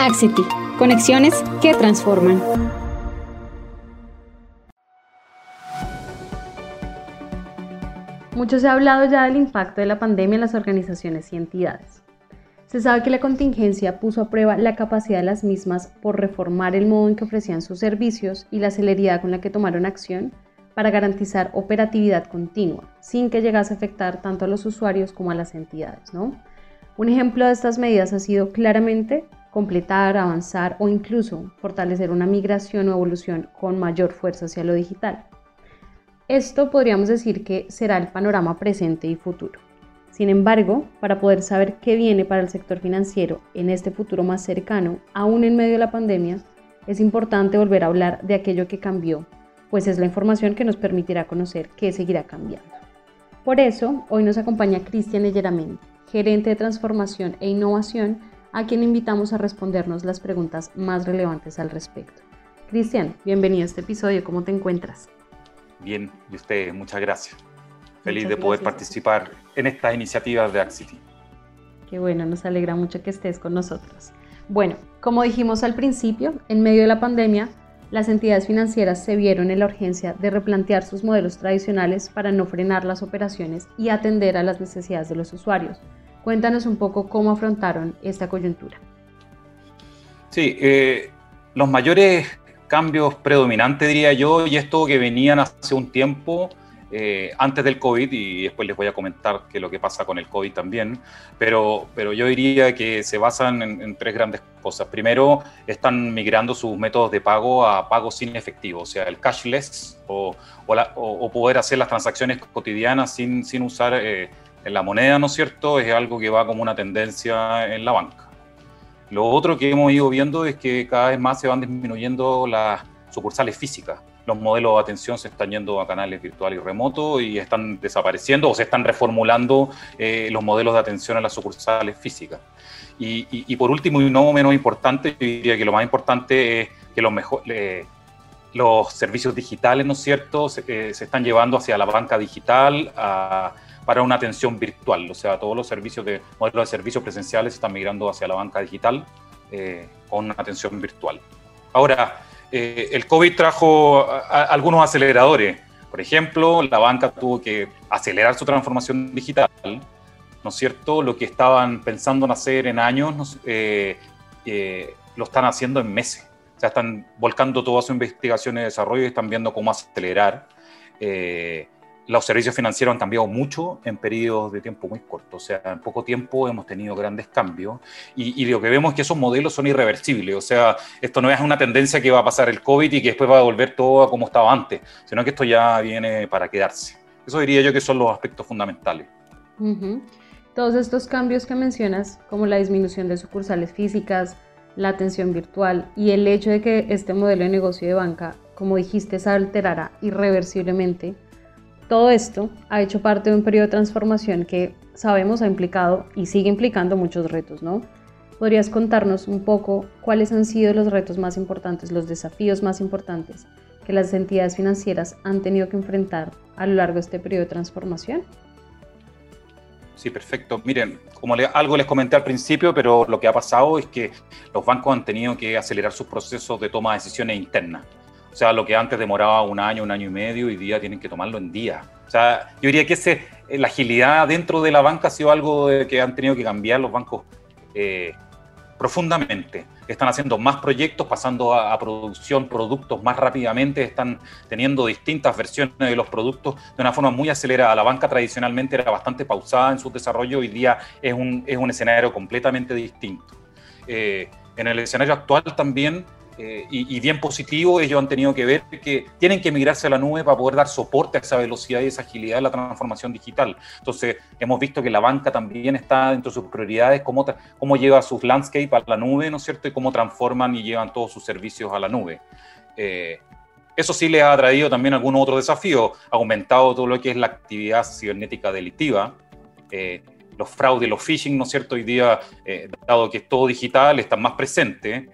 Axity, conexiones que transforman. Mucho se ha hablado ya del impacto de la pandemia en las organizaciones y entidades. Se sabe que la contingencia puso a prueba la capacidad de las mismas por reformar el modo en que ofrecían sus servicios y la celeridad con la que tomaron acción para garantizar operatividad continua, sin que llegase a afectar tanto a los usuarios como a las entidades. ¿no? Un ejemplo de estas medidas ha sido claramente completar, avanzar o incluso fortalecer una migración o evolución con mayor fuerza hacia lo digital. Esto podríamos decir que será el panorama presente y futuro. Sin embargo, para poder saber qué viene para el sector financiero en este futuro más cercano, aún en medio de la pandemia, es importante volver a hablar de aquello que cambió, pues es la información que nos permitirá conocer qué seguirá cambiando. Por eso, hoy nos acompaña Cristian Elleramendi, gerente de transformación e innovación, a quien invitamos a respondernos las preguntas más relevantes al respecto. Cristian, bienvenido a este episodio, ¿cómo te encuentras? Bien, y usted, muchas gracias. Feliz de poder participar en estas iniciativas de Axity. Qué bueno, nos alegra mucho que estés con nosotros. Bueno, como dijimos al principio, en medio de la pandemia, las entidades financieras se vieron en la urgencia de replantear sus modelos tradicionales para no frenar las operaciones y atender a las necesidades de los usuarios. Cuéntanos un poco cómo afrontaron esta coyuntura. Sí, eh, los mayores cambios predominantes, diría yo, y esto que venían hace un tiempo, eh, antes del COVID, y después les voy a comentar qué lo que pasa con el COVID también, pero, pero yo diría que se basan en, tres grandes cosas. Primero, están migrando sus métodos de pago a pagos sin efectivo, o sea, el cashless o, o, poder hacer las transacciones cotidianas sin, sin usar eh, la moneda, ¿no es cierto? Es algo que va como una tendencia en la banca. Lo otro que hemos ido viendo es que cada vez más se van disminuyendo las sucursales físicas. Los modelos de atención se están yendo a canales virtuales y remotos y están desapareciendo o se están reformulando eh, los modelos de atención a las sucursales físicas. Y, por último, y no menos importante, yo diría que lo más importante es que los, mejor, los servicios digitales, ¿no es cierto?, se, eh, se, están llevando hacia la banca digital, a para una atención virtual. O sea, todos los servicios de modelos de servicios presenciales están migrando hacia la banca digital eh, con una atención virtual. Ahora, eh, el COVID trajo algunos aceleradores. Por ejemplo, la banca tuvo que acelerar su transformación digital, ¿no es cierto? Lo que estaban pensando en hacer en años, eh, lo están haciendo en meses. O sea, están volcando toda su investigación y desarrollo y están viendo cómo acelerar los servicios financieros han cambiado mucho en periodos de tiempo muy cortos. O sea, en poco tiempo hemos tenido grandes cambios y, lo que vemos es que esos modelos son irreversibles. O sea, esto no es una tendencia que va a pasar el COVID y que después va a volver todo a como estaba antes, sino que esto ya viene para quedarse. Eso diría yo que son los aspectos fundamentales. Todos estos cambios que mencionas, como la disminución de sucursales físicas, la atención virtual y el hecho de que este modelo de negocio de banca, como dijiste, se alterará irreversiblemente, todo esto ha hecho parte de un periodo de transformación que sabemos ha implicado y sigue implicando muchos retos, ¿no? ¿Podrías contarnos un poco cuáles han sido los retos más importantes, los desafíos más importantes que las entidades financieras han tenido que enfrentar a lo largo de este periodo de transformación? Sí, perfecto. Miren, como algo les comenté al principio, pero lo que ha pasado es que los bancos han tenido que acelerar sus procesos de toma de decisiones internas. O sea, lo que antes demoraba un año, un año y medio, hoy día tienen que tomarlo en días. O sea, yo diría que eh, la agilidad dentro de la banca ha sido algo que han tenido que cambiar los bancos eh, profundamente. Están haciendo más proyectos, pasando a, producción productos más rápidamente, están teniendo distintas versiones de los productos de una forma muy acelerada. La banca tradicionalmente era bastante pausada en su desarrollo, hoy día es un, es un escenario completamente distinto. Eh, en el escenario actual también eh, y, bien positivo, ellos han tenido que ver que tienen que migrarse a la nube para poder dar soporte a esa velocidad y esa agilidad de la transformación digital. Entonces, hemos visto que la banca también está dentro de sus prioridades, cómo, cómo lleva sus landscape a la nube, ¿no es cierto? Y cómo transforman y llevan todos sus servicios a la nube. Eh, eso sí le ha traído también algún otro desafío, ha aumentado todo lo que es la actividad cibernética delictiva. Eh, los fraudes, los phishing, ¿no es cierto? Hoy día, dado que es todo digital, están más presentes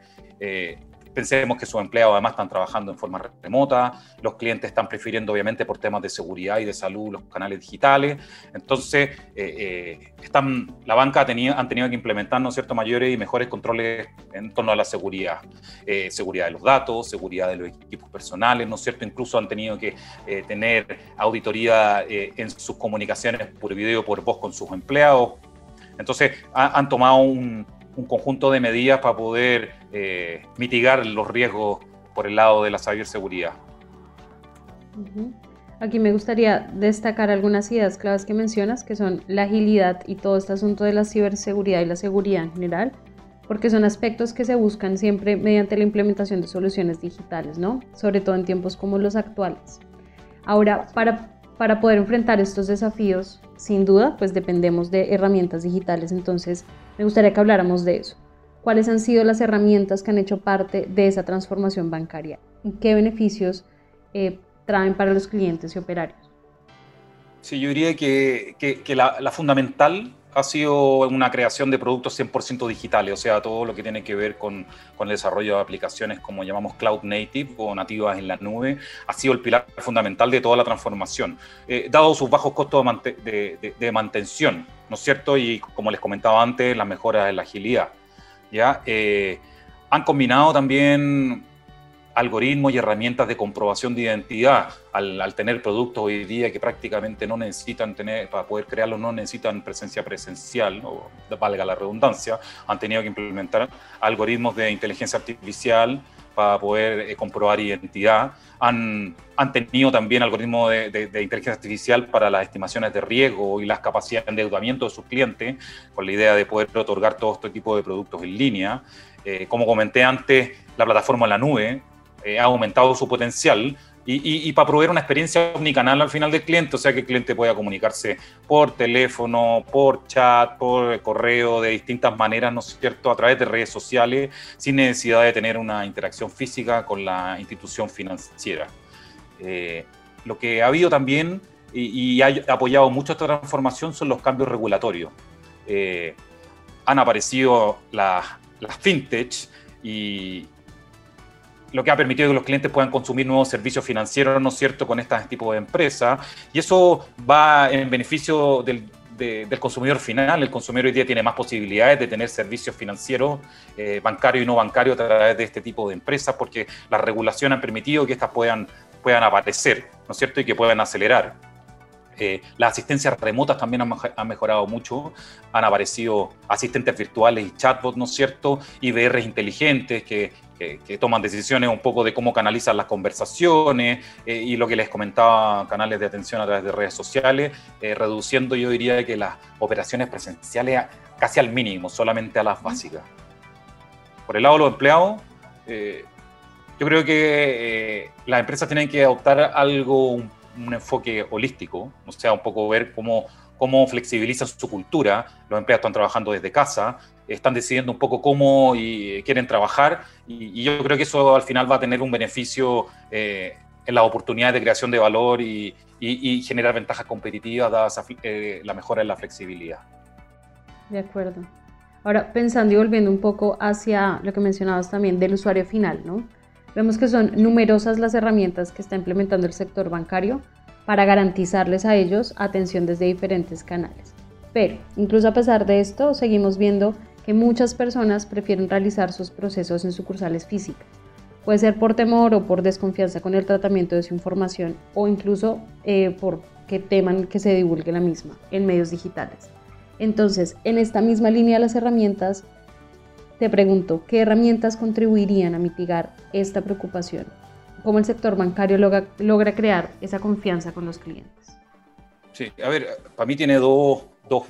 pensemos que sus empleados además están trabajando en forma remota, los clientes están prefiriendo obviamente por temas de seguridad y de salud los canales digitales, entonces están, la banca ha tenido, han tenido que implementar ¿no cierto? mayores y mejores controles en torno a la seguridad, seguridad de los datos, seguridad de los equipos personales, ¿no cierto? Incluso han tenido que tener auditoría en sus comunicaciones por video, por voz con sus empleados. Entonces han tomado un, conjunto de medidas para poder eh, mitigar los riesgos por el lado de la ciberseguridad. Aquí me gustaría destacar algunas ideas claves que mencionas, que son la agilidad y todo este asunto de la ciberseguridad y la seguridad en general, porque son aspectos que se buscan siempre mediante la implementación de soluciones digitales, ¿no? Sobre todo en tiempos como los actuales. Ahora, para para poder enfrentar estos desafíos, sin duda, pues dependemos de herramientas digitales. Entonces, me gustaría que habláramos de eso. ¿Cuáles han sido las herramientas que han hecho parte de esa transformación bancaria? ¿Y qué beneficios eh, traen para los clientes y operarios? Sí, yo diría que, la, la fundamental ha sido una creación de productos 100% digitales, o sea, todo lo que tiene que ver con, con, el desarrollo de aplicaciones como llamamos cloud native o nativas en la nube, ha sido el pilar fundamental de toda la transformación, eh, dado sus bajos costos de, de, mantención, ¿no es cierto? Y como les comentaba antes, la mejora en la agilidad. ¿Ya? Eh, han combinado también algoritmos y herramientas de comprobación de identidad al, tener productos hoy día que prácticamente no necesitan tener, para poder crearlos, no necesitan presencia presencial, valga la redundancia, han tenido que implementar algoritmos de inteligencia artificial para poder eh, comprobar identidad. Han, han, tenido también algoritmos de, inteligencia artificial para las estimaciones de riesgo y las capacidades de endeudamiento de sus clientes, con la idea de poder otorgar todo este tipo de productos en línea. Eh, como comenté antes, la plataforma en la nube eh, ha aumentado su potencial y, para proveer una experiencia omnicanal al final del cliente, o sea que el cliente pueda comunicarse por teléfono, por chat, por correo, de distintas maneras, ¿no es cierto?, a través de redes sociales, sin necesidad de tener una interacción física con la institución financiera. Eh, lo que ha habido también y, ha apoyado mucho esta transformación son los cambios regulatorios. Eh, han aparecido las, las fintech y, lo que ha permitido que los clientes puedan consumir nuevos servicios financieros, ¿no es cierto?, con este tipo de empresas. Y eso va en beneficio del, consumidor final. El consumidor hoy día tiene más posibilidades de tener servicios financieros, eh, bancarios y no bancarios a través de este tipo de empresas, porque la regulación ha permitido que estas puedan, puedan aparecer, ¿no es cierto?, y que puedan acelerar. Eh, las asistencias remotas también han, mejorado mucho, han aparecido asistentes virtuales y chatbots, ¿no es cierto? IBRs inteligentes que que, toman decisiones un poco de cómo canalizan las conversaciones eh, y lo que les comentaba, canales de atención a través de redes sociales, eh, reduciendo yo diría que las operaciones presenciales casi al mínimo, solamente a las básicas. Por el lado de los empleados, eh, yo creo que las empresas tienen que adoptar algo, un, un enfoque holístico, o sea, un poco ver cómo cómo flexibilizan su cultura. Los empleados están trabajando desde casa, están decidiendo un poco cómo y, quieren trabajar y, yo creo que eso al final va a tener un beneficio eh, en las oportunidades de creación de valor y, generar ventajas competitivas dadas eh, la mejora en la flexibilidad. De acuerdo. Ahora, pensando y volviendo un poco hacia lo que mencionabas también del usuario final, ¿no? Vemos que son numerosas las herramientas que está implementando el sector bancario para garantizarles a ellos atención desde diferentes canales. Pero, incluso a pesar de esto, seguimos viendo que muchas personas prefieren realizar sus procesos en sucursales físicas. Puede ser por temor o por desconfianza con el tratamiento de su información o incluso eh, por que teman que se divulgue la misma en medios digitales. Entonces, en esta misma línea de las herramientas, te pregunto, ¿qué herramientas contribuirían a mitigar esta preocupación? ¿Cómo el sector bancario logra, logra crear esa confianza con los clientes? Sí, a ver, para mí tiene dos, dos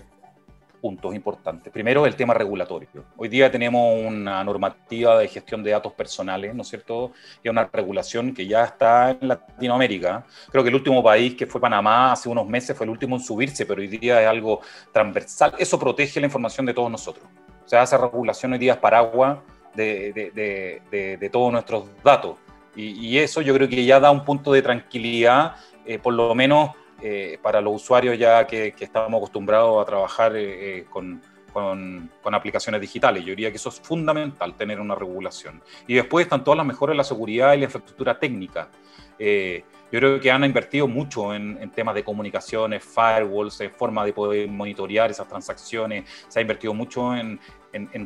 puntos importantes. Primero, el tema regulatorio. Hoy día tenemos una normativa de gestión de datos personales, ¿no es cierto? Y una regulación que ya está en Latinoamérica. Creo que el último país que fue Panamá hace unos meses fue el último en subirse, pero hoy día es algo transversal. Eso protege la información de todos nosotros. O sea, esa regulación hoy día es paraguas de, de, de, todos nuestros datos. Y, eso yo creo que ya da un punto de tranquilidad, eh, por lo menos eh, para los usuarios ya que, estamos acostumbrados a trabajar eh, con, con, aplicaciones digitales. Yo diría que eso es fundamental, tener una regulación. Y después están todas las mejoras en la seguridad y la infraestructura técnica. Eh, yo creo que han invertido mucho en, temas de comunicaciones, firewalls, en forma de poder monitorear esas transacciones. Se ha invertido mucho en,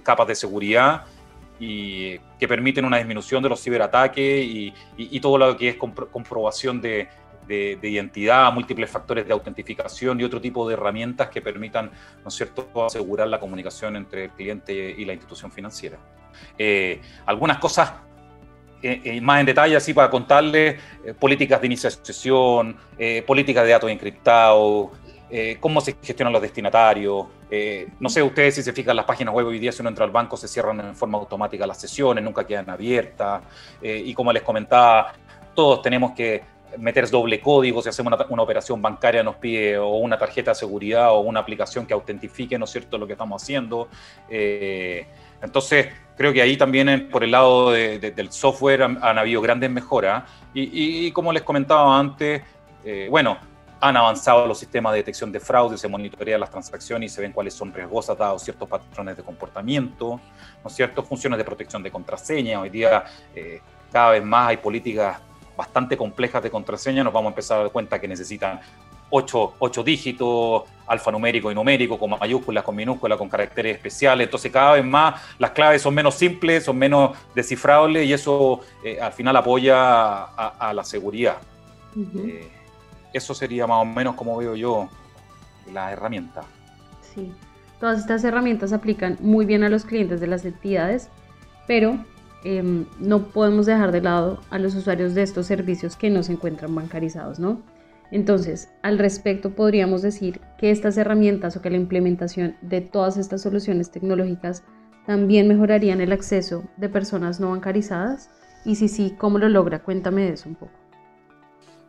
capas de seguridad y que permiten una disminución de los ciberataques y, todo lo que es comprobación de, de, identidad, múltiples factores de autentificación y otro tipo de herramientas que permitan, ¿no es cierto?, asegurar la comunicación entre el cliente y la institución financiera. Eh, algunas cosas eh, eh, más en detalle, así para contarles, políticas de iniciación, políticas de datos encriptados, cómo se gestionan los destinatarios. no sé ustedes si se fijan las páginas web hoy día, si uno entra al banco se cierran en forma automática las sesiones, nunca quedan abiertas. y como les comentaba, todos tenemos que meter doble código, si hacemos una, operación bancaria nos pide o una tarjeta de seguridad o una aplicación que autentifique, ¿no es cierto?, lo que estamos haciendo. Eh, entonces, creo que ahí también por el lado del software han, habido grandes mejoras y, como les comentaba antes, eh, bueno, han avanzado los sistemas de detección de fraude, se monitorean las transacciones y se ven cuáles son riesgosas dados ciertos patrones de comportamiento, ¿no es cierto? Funciones de protección de contraseña. Hoy día eh, cada vez más hay políticas bastante complejas de contraseña, nos vamos a empezar a dar cuenta que necesitan ocho, dígitos, alfanumérico y numérico, con mayúsculas, con minúsculas, con caracteres especiales. Entonces, cada vez más las claves son menos simples, son menos descifrables y eso eh, al final apoya a, la seguridad. Eh, eso sería más o menos como veo yo la herramienta. Sí, todas estas herramientas aplican muy bien a los clientes de las entidades, pero Em, no podemos dejar de lado a los usuarios de estos servicios que no se encuentran bancarizados, ¿no? Entonces, al respecto, podríamos decir que estas herramientas o que la implementación de todas estas soluciones tecnológicas también mejorarían el acceso de personas no bancarizadas. Y si sí, ¿cómo lo logra? Cuéntame de eso un poco.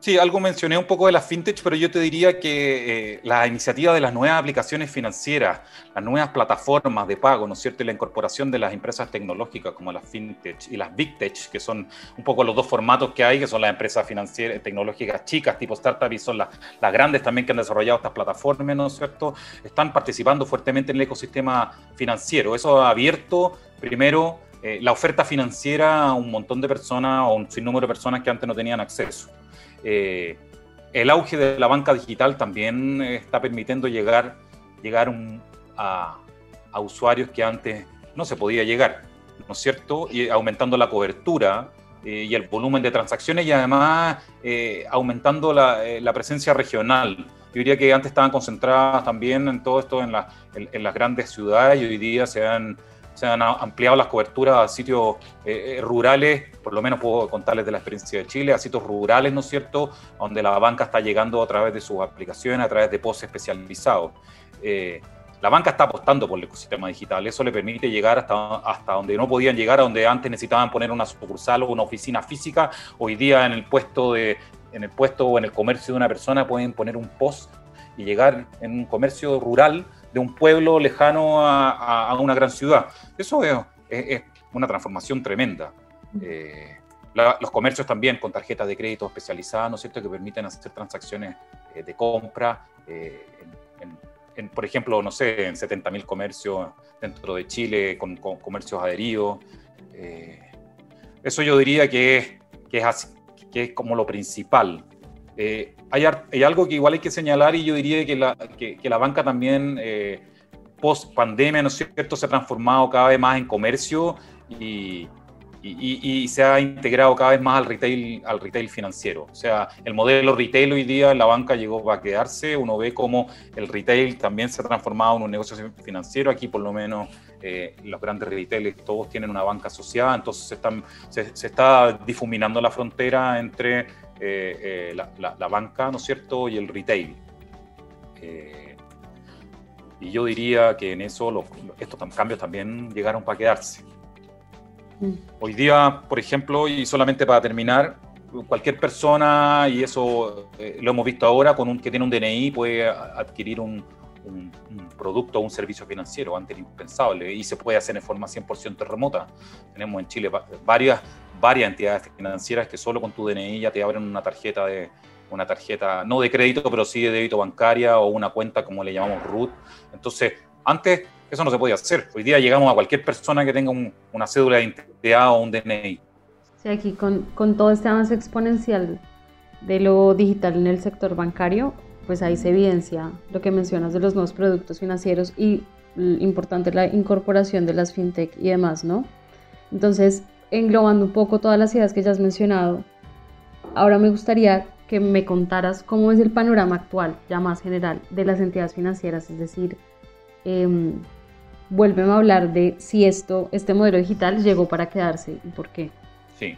Sí, algo mencioné un poco de las fintech, pero yo te diría que eh, la iniciativa de las nuevas aplicaciones financieras, las nuevas plataformas de pago, ¿no es cierto? Y la incorporación de las empresas tecnológicas como las fintech y las big tech, que son un poco los dos formatos que hay, que son las empresas financieras tecnológicas chicas, tipo startup, y son las, las grandes también que han desarrollado estas plataformas, ¿no es cierto? Están participando fuertemente en el ecosistema financiero. Eso ha abierto, primero, eh, la oferta financiera a un montón de personas o un sinnúmero de personas que antes no tenían acceso. Eh, el auge de la banca digital también está permitiendo llegar, llegar a, usuarios que antes no se podía llegar, ¿no es cierto? Y aumentando la cobertura eh, y el volumen de transacciones y además aumentando la, presencia regional. Yo diría que antes estaban concentradas también en todo esto en, en las grandes ciudades y hoy día se han se han ampliado las coberturas a sitios eh, eh, rurales, por lo menos puedo contarles de la experiencia de Chile, a sitios rurales, ¿no es cierto?, donde la banca está llegando a través de sus aplicaciones, a través de posts especializados. Eh, la banca está apostando por el ecosistema digital, eso le permite llegar hasta, hasta donde no podían llegar, a donde antes necesitaban poner una sucursal o una oficina física, hoy día en el puesto de, en el puesto o en el comercio de una persona pueden poner un post y llegar en un comercio rural de un pueblo lejano a, una gran ciudad. Eso es, una transformación tremenda. Eh, los comercios también con tarjetas de crédito especializadas, ¿no es cierto?, que permiten hacer transacciones eh, de compra, eh, en, por ejemplo, no sé, en 70.000 comercios dentro de Chile, con, comercios adheridos. eso yo diría que es, que es, que es como lo principal. Eh, hay, algo que igual hay que señalar y yo diría que la, que, la banca también eh, post pandemia, ¿no es cierto?, se ha transformado cada vez más en comercio y, y, se ha integrado cada vez más al retail, al retail financiero. O sea, el modelo retail hoy día en la banca llegó a quedarse. Uno ve cómo el retail también se ha transformado en un negocio financiero. Aquí por lo menos eh, los grandes retailers todos tienen una banca asociada, entonces se, están, se, se está difuminando la frontera entre eh, eh, la, banca, ¿no es cierto?, y el retail. Eh, y yo diría que en eso estos cambios también llegaron para quedarse. Mm. Hoy día, por ejemplo, y solamente para terminar, cualquier persona, y eso lo hemos visto ahora, con un, que tiene un DNI puede adquirir un, un, producto o un servicio financiero, antes impensable, y se puede hacer en forma 100% remota. Tenemos en Chile varias varias entidades financieras que solo con tu DNI ya te abren una tarjeta de una tarjeta no de crédito, pero sí de débito bancaria o una cuenta como le llamamos root. Entonces, antes Eso no se podía hacer. Hoy día llegamos a cualquier persona que tenga una cédula de identidad o un DNI. Sí, aquí con, con todo este avance exponencial de lo digital en el sector bancario, pues ahí se evidencia lo que mencionas de los nuevos productos financieros y importante la incorporación de las fintech y demás, ¿no? Entonces, englobando un poco todas las ideas que ya has mencionado, ahora me gustaría que me contaras cómo es el panorama actual, ya más general, de las entidades financieras, es decir, eh, a hablar de si esto, este modelo digital llegó para quedarse y por qué. Sí,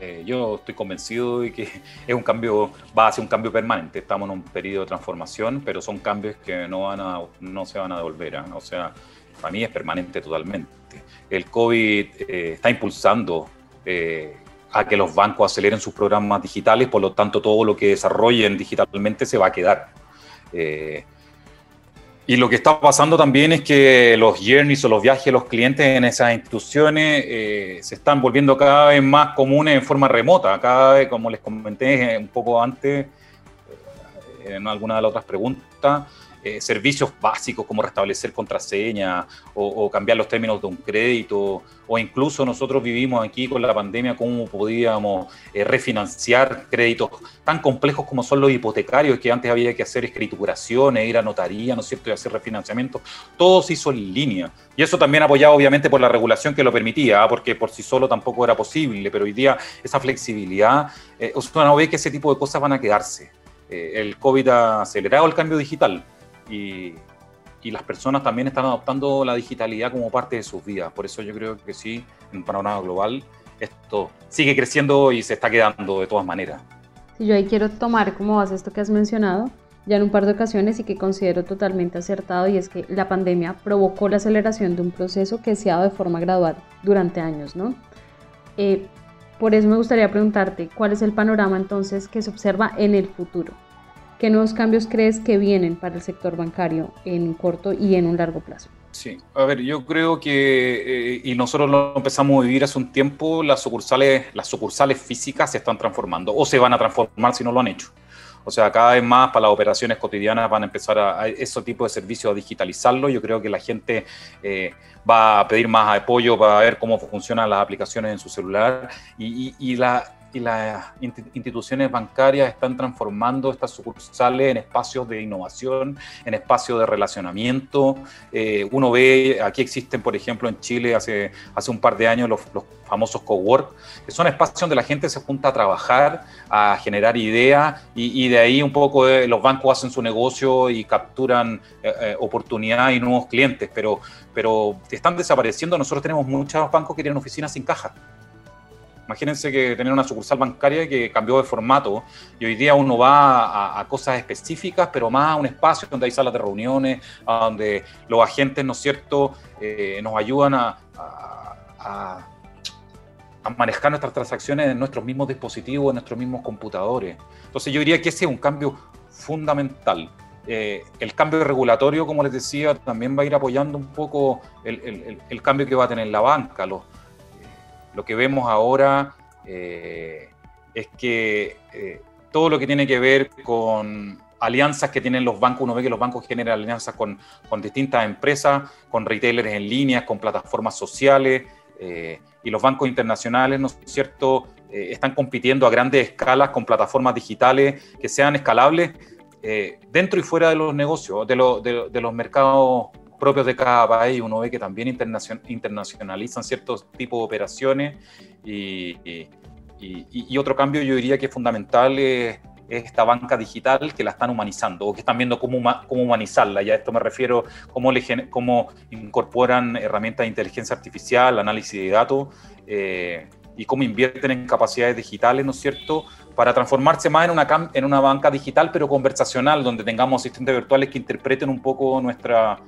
eh, yo estoy convencido de que es un cambio, va a ser un cambio permanente. Estamos en un periodo de transformación, pero son cambios que no, van a, no se van a devolver. ¿ah? O sea, para mí es permanente totalmente. El COVID eh, está impulsando eh, a que los bancos aceleren sus programas digitales, por lo tanto todo lo que desarrollen digitalmente se va a quedar. Eh, y lo que está pasando también es que los journeys o los viajes de los clientes en esas instituciones eh, se están volviendo cada vez más comunes en forma remota. Cada vez, como les comenté un poco antes, en alguna de las otras preguntas, eh, servicios básicos como restablecer contraseña o, cambiar los términos de un crédito, o incluso nosotros vivimos aquí con la pandemia cómo podíamos eh, refinanciar créditos tan complejos como son los hipotecarios, que antes había que hacer escrituraciones, ir a notaría, ¿no es cierto?, y hacer refinanciamiento. Todo se hizo en línea. Y eso también apoyado obviamente por la regulación que lo permitía, ¿ah? porque por sí solo tampoco era posible, pero hoy día esa flexibilidad, eh, usted ve que ese tipo de cosas van a quedarse. el COVID ha acelerado el cambio digital, y, las personas también están adoptando la digitalidad como parte de sus vidas. Por eso yo creo que sí, en un panorama global, esto sigue creciendo y se está quedando de todas maneras. Sí, yo ahí quiero tomar como base esto que has mencionado ya en un par de ocasiones y que considero totalmente acertado y es que la pandemia provocó la aceleración de un proceso que se ha dado de forma gradual durante años, ¿no? Eh, por eso me gustaría preguntarte cuál es el panorama entonces que se observa en el futuro. ¿Qué nuevos cambios crees que vienen para el sector bancario en un corto y en un largo plazo? Sí, a ver, yo creo que, eh, y nosotros lo empezamos a vivir hace un tiempo, las sucursales, las sucursales físicas se están transformando o se van a transformar si no lo han hecho. O sea, cada vez más para las operaciones cotidianas van a empezar a, ese tipo de servicios a digitalizarlo. Yo creo que la gente eh, va a pedir más apoyo para ver cómo funcionan las aplicaciones en su celular y la y las instituciones bancarias están transformando estas sucursales en espacios de innovación, en espacios de relacionamiento. Eh, uno ve, aquí existen, por ejemplo, en Chile hace, hace un par de años los, famosos cowork, que son espacios donde la gente se junta a trabajar, a generar ideas y, de ahí un poco eh, los bancos hacen su negocio y capturan eh, oportunidades y nuevos clientes, pero, pero están desapareciendo. Nosotros tenemos muchos bancos que tienen oficinas sin caja. Imagínense que tener una sucursal bancaria que cambió de formato y hoy día uno va a, cosas específicas, pero más a un espacio donde hay salas de reuniones, donde los agentes, ¿no es cierto?, eh, nos ayudan a, manejar nuestras transacciones en nuestros mismos dispositivos, en nuestros mismos computadores. Entonces yo diría que ese es un cambio fundamental. Eh, el cambio regulatorio, como les decía, también va a ir apoyando un poco el, cambio que va a tener la banca. Lo que vemos ahora eh, es que eh, todo lo que tiene que ver con alianzas que tienen los bancos, uno ve que los bancos generan alianzas con, distintas empresas, con retailers en línea, con plataformas sociales, eh, y los bancos internacionales, ¿no es cierto?, están compitiendo a grandes escalas con plataformas digitales que sean escalables dentro y fuera de los negocios, de, de los mercados propios de cada país, uno ve que también internacionalizan ciertos tipos de operaciones y, otro cambio yo diría que es fundamental es, esta banca digital que la están humanizando o que están viendo cómo, cómo humanizarla. Ya a esto me refiero, cómo, le, cómo incorporan herramientas de inteligencia artificial, análisis de datos eh, y cómo invierten en capacidades digitales, ¿no es cierto?, para transformarse más en una, en una banca digital, pero conversacional, donde tengamos asistentes virtuales que interpreten un poco nuestra,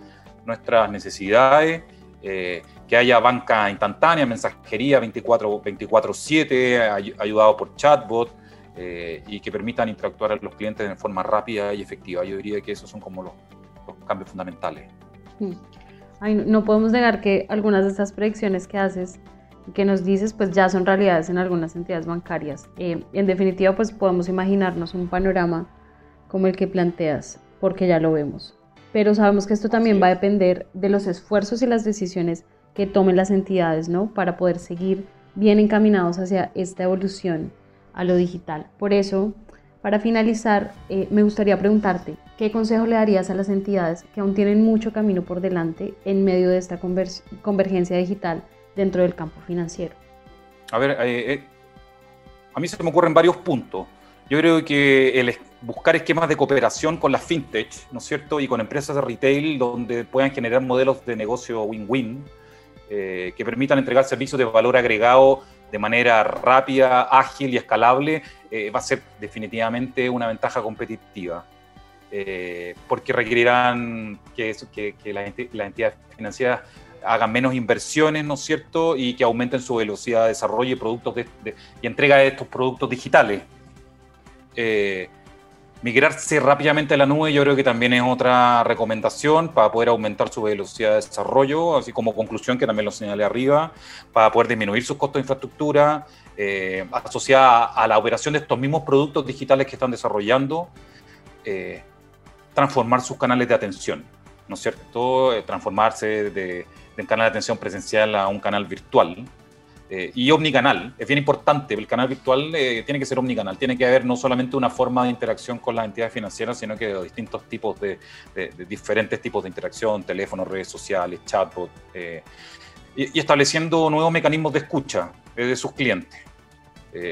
nuestras necesidades, eh, que haya banca instantánea, mensajería 24-7, ayudado por chatbot, eh, y que permitan interactuar a los clientes de forma rápida y efectiva. Yo diría que esos son como los, cambios fundamentales. Mm. no podemos negar que algunas de estas predicciones que haces que nos dices, pues ya son realidades en algunas entidades bancarias. Eh, en definitiva, pues podemos imaginarnos un panorama como el que planteas, porque ya lo vemos. Pero sabemos que esto también va a depender de los esfuerzos y las decisiones que tomen las entidades, ¿no? Para poder seguir bien encaminados hacia esta evolución a lo digital. Por eso, para finalizar, eh, me gustaría preguntarte, ¿qué consejo le darías a las entidades que aún tienen mucho camino por delante en medio de esta convergencia digital dentro del campo financiero? A ver, eh, eh, a mí se me ocurren varios puntos. Yo creo que el buscar esquemas de cooperación con las fintech, ¿no es cierto? Y con empresas de retail donde puedan generar modelos de negocio win-win, eh, que permitan entregar servicios de valor agregado de manera rápida, ágil y escalable, eh, va a ser definitivamente una ventaja competitiva. Eh, porque requerirán que, que, las entidades financieras hagan menos inversiones, ¿no es cierto? Y que aumenten su velocidad de desarrollo y, productos y entrega de estos productos digitales. Migrarse rápidamente a la nube yo creo que también es otra recomendación para poder aumentar su velocidad de desarrollo, así como conclusión que también lo señalé arriba, para poder disminuir sus costos de infraestructura, eh, asociada a la operación de estos mismos productos digitales que están desarrollando, eh, transformar sus canales de atención, ¿no es cierto? Eh, transformarse de, de canal de atención presencial a un canal virtual. Eh, y omnicanal. Es bien importante, el canal virtual eh, tiene que ser omnicanal, tiene que haber no solamente una forma de interacción con las entidades financieras, sino que distintos tipos de, diferentes tipos de interacción, teléfonos, redes sociales, chatbot, eh, y, estableciendo nuevos mecanismos de escucha de sus clientes.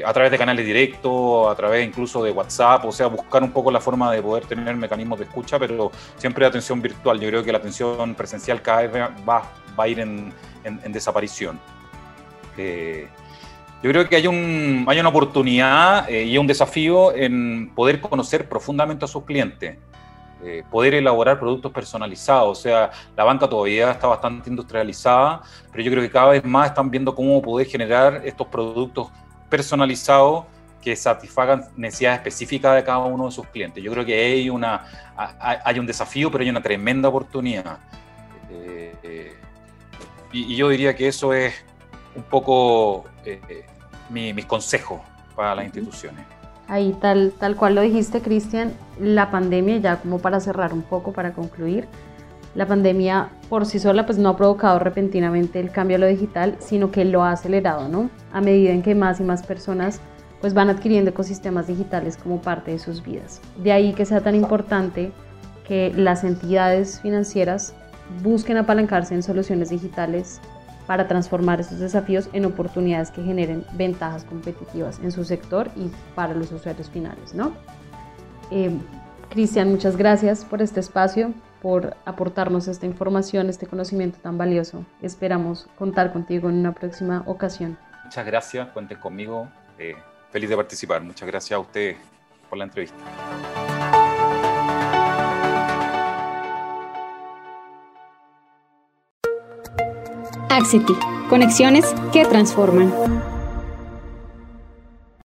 a través de canales directos, a través incluso de WhatsApp, o sea, buscar un poco la forma de poder tener mecanismos de escucha, pero siempre de atención virtual. Yo creo que la atención presencial cada vez va, va a ir en desaparición. Eh, yo creo que hay, un, hay una oportunidad eh, y un desafío en poder conocer profundamente a sus clientes, eh, poder elaborar productos personalizados. O sea, la banca todavía está bastante industrializada, pero yo creo que cada vez más están viendo cómo poder generar estos productos personalizados que satisfagan necesidades específicas de cada uno de sus clientes. Yo creo que hay, una, hay un desafío, pero hay una tremenda oportunidad. y yo diría que eso es un poco eh, mis consejos para las instituciones. Ahí tal, tal cual lo dijiste, Cristian, la pandemia, ya como para cerrar un poco, para concluir, la pandemia por sí sola pues no ha provocado repentinamente el cambio a lo digital, sino que lo ha acelerado, ¿no? A medida en que más y más personas pues van adquiriendo ecosistemas digitales como parte de sus vidas. De ahí que sea tan importante que las entidades financieras busquen apalancarse en soluciones digitales para transformar estos desafíos en oportunidades que generen ventajas competitivas en su sector y para los usuarios finales. ¿no? Eh, Cristian, muchas gracias por este espacio, por aportarnos esta información, este conocimiento tan valioso. Esperamos contar contigo en una próxima ocasión. Muchas gracias, cuenten conmigo. Eh, feliz de participar. Muchas gracias a usted por la entrevista. Axity, conexiones que transforman.